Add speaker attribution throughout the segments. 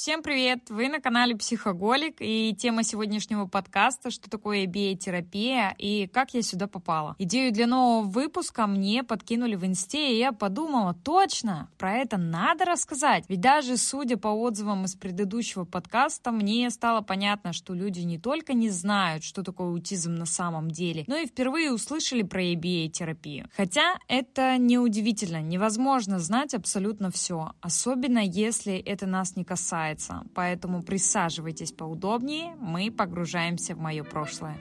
Speaker 1: Всем привет! Вы на канале Психоголик, и тема сегодняшнего подкаста «Что такое ABA-терапия и как я сюда попала?». Идею для нового выпуска мне подкинули в инсте, и я подумала, точно, про это надо рассказать. Ведь даже судя по отзывам из предыдущего подкаста, мне стало понятно, что люди не только не знают, что такое аутизм на самом деле, но и впервые услышали про ABA-терапию. Хотя это неудивительно, невозможно знать абсолютно все, особенно если это нас не касается касается. Поэтому присаживайтесь поудобнее, мы погружаемся в мое прошлое.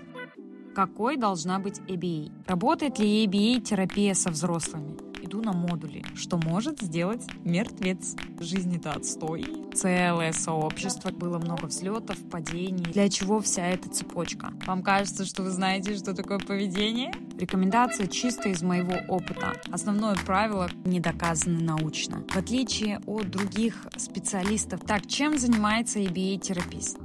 Speaker 1: Какой должна быть ABA? Работает ли ABA-терапия со взрослыми? Иду на модули. Что может сделать мертвец? Жизнь это отстой. Целое сообщество. Было много взлетов, падений. Для чего вся эта цепочка? Вам кажется, что вы знаете, что такое поведение? Рекомендация чисто из моего опыта. Основное правило не доказаны научно. В отличие от других специалистов. Так, чем занимается ABA-терапист?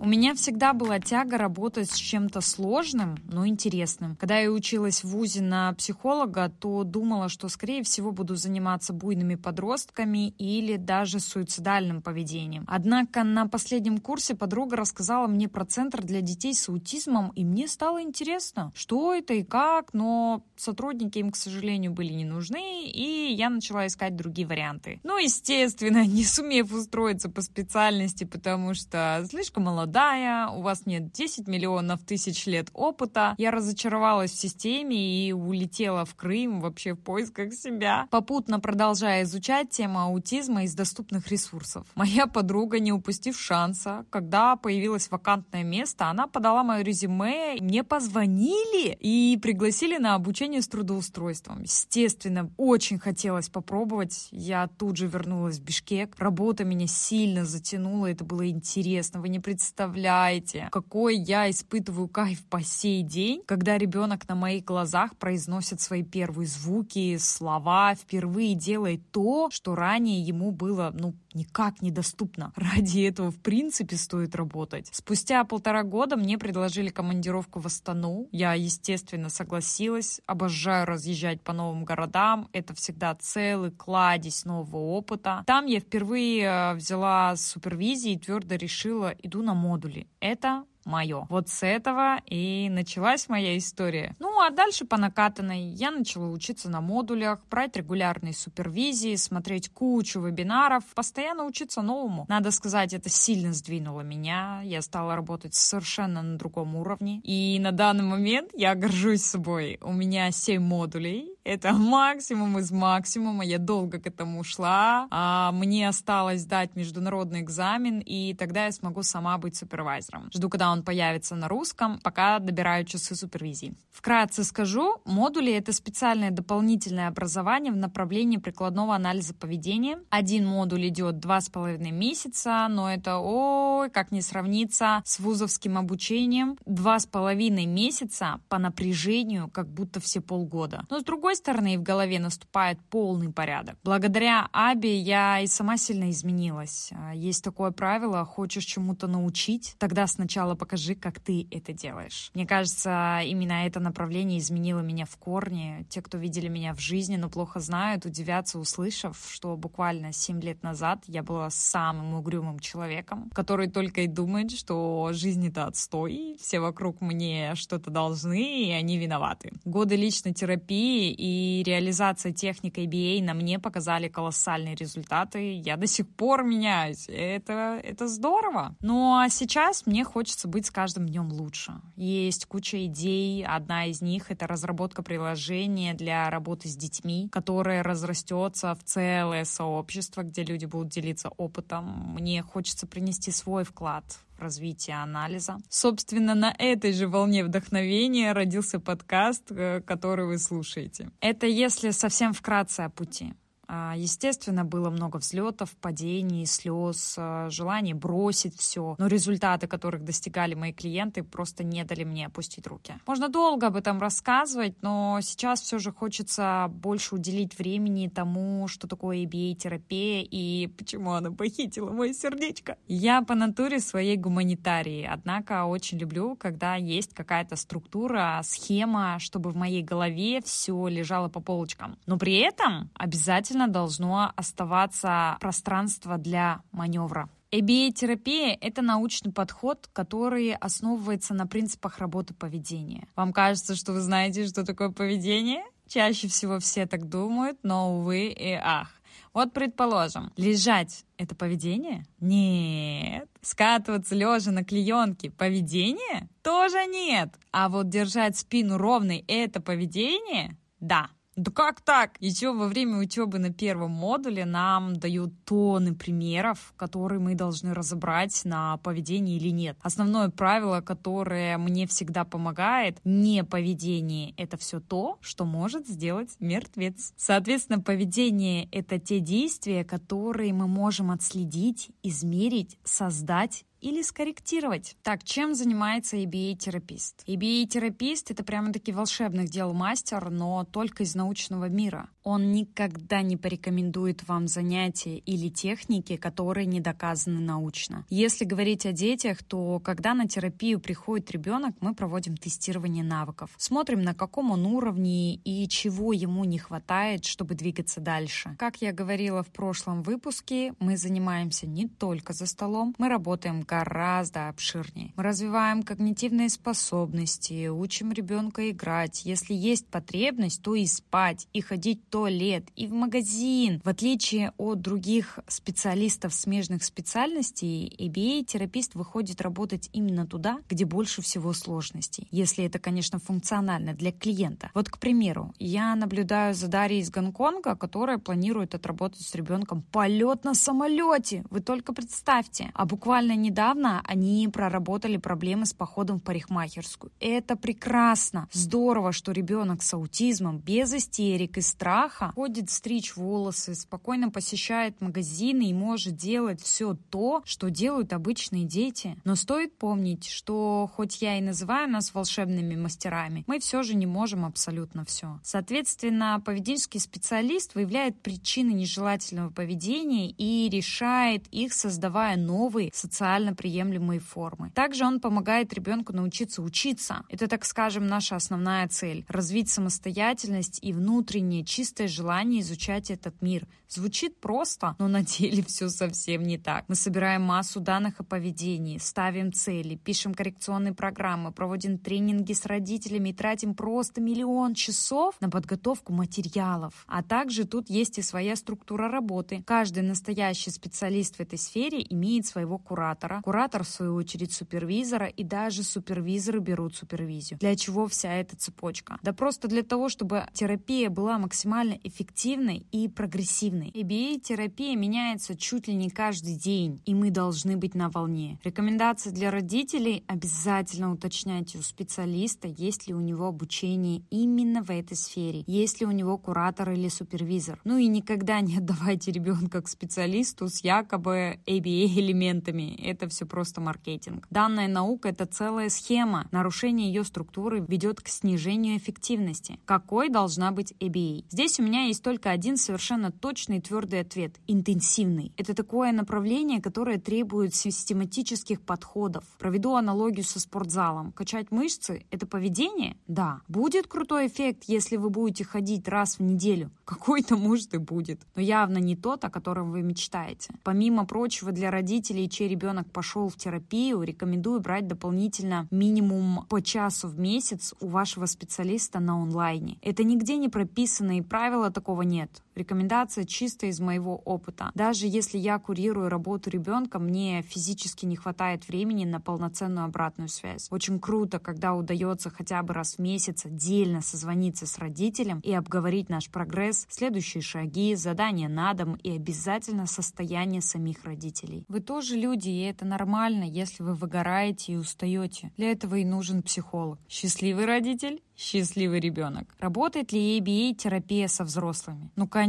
Speaker 1: У меня всегда была тяга работать с чем-то сложным, но интересным. Когда я училась в ВУЗе на психолога, то думала, что, скорее всего, буду заниматься буйными подростками или даже суицидальным поведением. Однако на последнем курсе подруга рассказала мне про центр для детей с аутизмом, и мне стало интересно, что это и как, но сотрудники им, к сожалению, были не нужны, и я начала искать другие варианты. Ну, естественно, не сумев устроиться по специальности, потому что слишком молодая молодая, у вас нет 10 миллионов тысяч лет опыта. Я разочаровалась в системе и улетела в Крым вообще в поисках себя, попутно продолжая изучать тему аутизма из доступных ресурсов. Моя подруга, не упустив шанса, когда появилось вакантное место, она подала мое резюме, мне позвонили и пригласили на обучение с трудоустройством. Естественно, очень хотелось попробовать. Я тут же вернулась в Бишкек. Работа меня сильно затянула, это было интересно. Вы не представляете, представляете, какой я испытываю кайф по сей день, когда ребенок на моих глазах произносит свои первые звуки, слова, впервые делает то, что ранее ему было, ну, никак недоступно. Ради этого, в принципе, стоит работать. Спустя полтора года мне предложили командировку в Астану. Я, естественно, согласилась. Обожаю разъезжать по новым городам. Это всегда целый кладезь нового опыта. Там я впервые э, взяла супервизии и твердо решила, иду на модули. Это мое. Вот с этого и началась моя история. Ну, а дальше по накатанной я начала учиться на модулях, брать регулярные супервизии, смотреть кучу вебинаров, постоянно учиться новому. Надо сказать, это сильно сдвинуло меня. Я стала работать совершенно на другом уровне. И на данный момент я горжусь собой. У меня 7 модулей, это максимум из максимума. Я долго к этому шла. А мне осталось сдать международный экзамен, и тогда я смогу сама быть супервайзером. Жду, когда он появится на русском, пока добираю часы супервизии. Вкратце скажу, модули — это специальное дополнительное образование в направлении прикладного анализа поведения. Один модуль идет два с половиной месяца, но это, ой, как не сравниться с вузовским обучением. Два с половиной месяца по напряжению, как будто все полгода. Но с другой стороны, в голове наступает полный порядок. Благодаря Аби я и сама сильно изменилась. А, есть такое правило, хочешь чему-то научить, тогда сначала покажи, как ты это делаешь. Мне кажется, именно это направление изменило меня в корне. Те, кто видели меня в жизни, но плохо знают, удивятся, услышав, что буквально 7 лет назад я была самым угрюмым человеком, который только и думает, что жизнь это отстой, все вокруг мне что-то должны, и они виноваты. Годы личной терапии и и реализация техник ABA на мне показали колоссальные результаты. Я до сих пор меняюсь. Это, это здорово. Ну а сейчас мне хочется быть с каждым днем лучше. Есть куча идей. Одна из них — это разработка приложения для работы с детьми, которое разрастется в целое сообщество, где люди будут делиться опытом. Мне хочется принести свой вклад развития анализа. Собственно, на этой же волне вдохновения родился подкаст, э, который вы слушаете. Это если совсем вкратце о пути. А, естественно, было много взлетов, падений, слез, а, желаний бросить все, но результаты, которых достигали мои клиенты, просто не дали мне опустить руки. Можно долго об этом рассказывать, но сейчас все же хочется больше уделить времени тому, что такое ABA-терапия и почему она похитила мое сердечко. Я по натуре своей гуманитарии, однако очень люблю, когда есть какая-то структура, схема, чтобы в моей голове все лежало по полочкам. Но при этом обязательно обязательно должно оставаться пространство для маневра. ABA-терапия – это научный подход, который основывается на принципах работы поведения. Вам кажется, что вы знаете, что такое поведение? Чаще всего все так думают, но, увы и ах. Вот, предположим, лежать — это поведение? Нет. Скатываться лежа на клеенке — поведение? Тоже нет. А вот держать спину ровной — это поведение? Да. Да как так? Еще во время учебы на первом модуле нам дают тонны примеров, которые мы должны разобрать на поведении или нет. Основное правило, которое мне всегда помогает, не поведение — это все то, что может сделать мертвец. Соответственно, поведение — это те действия, которые мы можем отследить, измерить, создать или скорректировать. Так, чем занимается EBA-терапист? EBA-терапист — это прямо-таки волшебных дел мастер, но только из научного мира. Он никогда не порекомендует вам занятия или техники, которые не доказаны научно. Если говорить о детях, то когда на терапию приходит ребенок, мы проводим тестирование навыков. Смотрим, на каком он уровне и чего ему не хватает, чтобы двигаться дальше. Как я говорила в прошлом выпуске, мы занимаемся не только за столом, мы работаем гораздо обширнее. Мы развиваем когнитивные способности, учим ребенка играть. Если есть потребность, то и спать, и ходить в туалет, и в магазин. В отличие от других специалистов смежных специальностей, ABA-терапист выходит работать именно туда, где больше всего сложностей. Если это, конечно, функционально для клиента. Вот, к примеру, я наблюдаю за Дарьей из Гонконга, которая планирует отработать с ребенком полет на самолете. Вы только представьте. А буквально недавно они проработали проблемы с походом в парикмахерскую. Это прекрасно. Здорово, что ребенок с аутизмом без истерик и страха ходит стричь волосы, спокойно посещает магазины и может делать все то, что делают обычные дети. Но стоит помнить, что хоть я и называю нас волшебными мастерами, мы все же не можем абсолютно все. Соответственно, поведенческий специалист выявляет причины нежелательного поведения и решает их, создавая новые социально приемлемые формы. Также он помогает ребенку научиться учиться. Это, так скажем, наша основная цель — развить самостоятельность и внутреннее чистое желание изучать этот мир. Звучит просто, но на деле все совсем не так. Мы собираем массу данных о поведении, ставим цели, пишем коррекционные программы, проводим тренинги с родителями и тратим просто миллион часов на подготовку материалов. А также тут есть и своя структура работы. Каждый настоящий специалист в этой сфере имеет своего куратора, куратор, в свою очередь, супервизора, и даже супервизоры берут супервизию. Для чего вся эта цепочка? Да просто для того, чтобы терапия была максимально эффективной и прогрессивной. ABA-терапия меняется чуть ли не каждый день, и мы должны быть на волне. Рекомендации для родителей обязательно уточняйте у специалиста, есть ли у него обучение именно в этой сфере, есть ли у него куратор или супервизор. Ну и никогда не отдавайте ребенка к специалисту с якобы ABA-элементами. Это все просто маркетинг. Данная наука — это целая схема. Нарушение ее структуры ведет к снижению эффективности. Какой должна быть ABA? Здесь у меня есть только один совершенно точный твердый ответ — интенсивный. Это такое направление, которое требует систематических подходов. Проведу аналогию со спортзалом. Качать мышцы — это поведение? Да. Будет крутой эффект, если вы будете ходить раз в неделю. Какой-то, может, и будет. Но явно не тот, о котором вы мечтаете. Помимо прочего, для родителей, чей ребенок пошел в терапию, рекомендую брать дополнительно минимум по часу в месяц у вашего специалиста на онлайне. Это нигде не прописано и правила такого нет. Рекомендация чисто из моего опыта. Даже если я курирую работу ребенка, мне физически не хватает времени на полноценную обратную связь. Очень круто, когда удается хотя бы раз в месяц отдельно созвониться с родителем и обговорить наш прогресс, следующие шаги, задания на дом и обязательно состояние самих родителей. Вы тоже люди, и это нормально, если вы выгораете и устаете. Для этого и нужен психолог. Счастливый родитель счастливый ребенок. Работает ли ABA-терапия со взрослыми? Ну, конечно.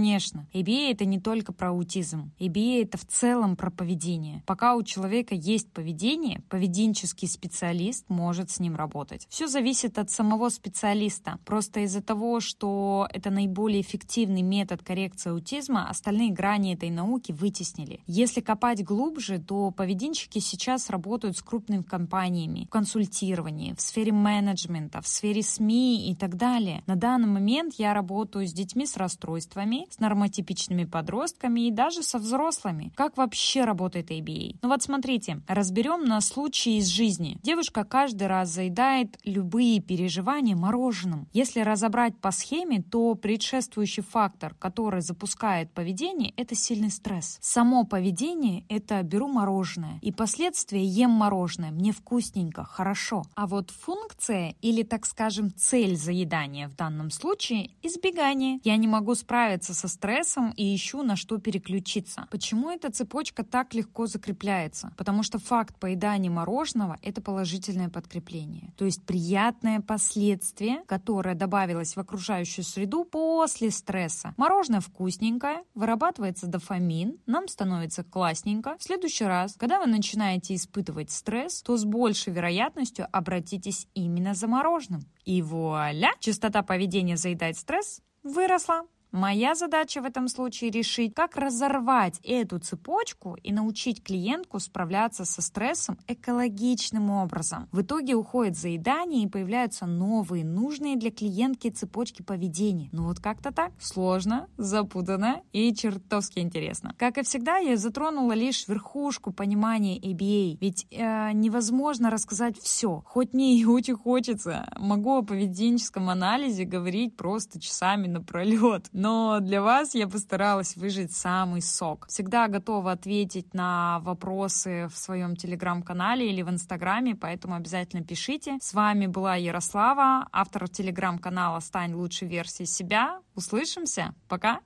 Speaker 1: ABA — это не только про аутизм. ABA — это в целом про поведение. Пока у человека есть поведение, поведенческий специалист может с ним работать. Все зависит от самого специалиста. Просто из-за того, что это наиболее эффективный метод коррекции аутизма, остальные грани этой науки вытеснили. Если копать глубже, то поведенчики сейчас работают с крупными компаниями в консультировании, в сфере менеджмента, в сфере СМИ, и так далее. На данный момент я работаю с детьми с расстройствами, с нормотипичными подростками и даже со взрослыми. Как вообще работает ABA? Ну вот смотрите, разберем на случай из жизни. Девушка каждый раз заедает любые переживания мороженым. Если разобрать по схеме, то предшествующий фактор, который запускает поведение, это сильный стресс. Само поведение – это беру мороженое, и последствия ем мороженое, мне вкусненько, хорошо. А вот функция или, так скажем, цель заедания в данном случае – избегание. Я не могу справиться со стрессом и ищу на что переключиться. Почему эта цепочка так легко закрепляется? Потому что факт поедания мороженого – это положительное подкрепление. То есть приятное последствие, которое добавилось в окружающую среду после стресса. Мороженое вкусненькое, вырабатывается дофамин, нам становится классненько. В следующий раз, когда вы начинаете испытывать стресс, то с большей вероятностью обратитесь именно за мороженым. И вуаля! Частота поведения заедать стресс выросла. Моя задача в этом случае решить, как разорвать эту цепочку и научить клиентку справляться со стрессом экологичным образом. В итоге уходит заедание и появляются новые, нужные для клиентки цепочки поведения. Ну вот как-то так. Сложно, запутанно и чертовски интересно. Как и всегда, я затронула лишь верхушку понимания ABA, ведь э, невозможно рассказать все. Хоть мне и очень хочется, могу о поведенческом анализе говорить просто часами напролет но для вас я постаралась выжить самый сок. Всегда готова ответить на вопросы в своем телеграм-канале или в инстаграме, поэтому обязательно пишите. С вами была Ярослава, автор телеграм-канала «Стань лучшей версией себя». Услышимся. Пока!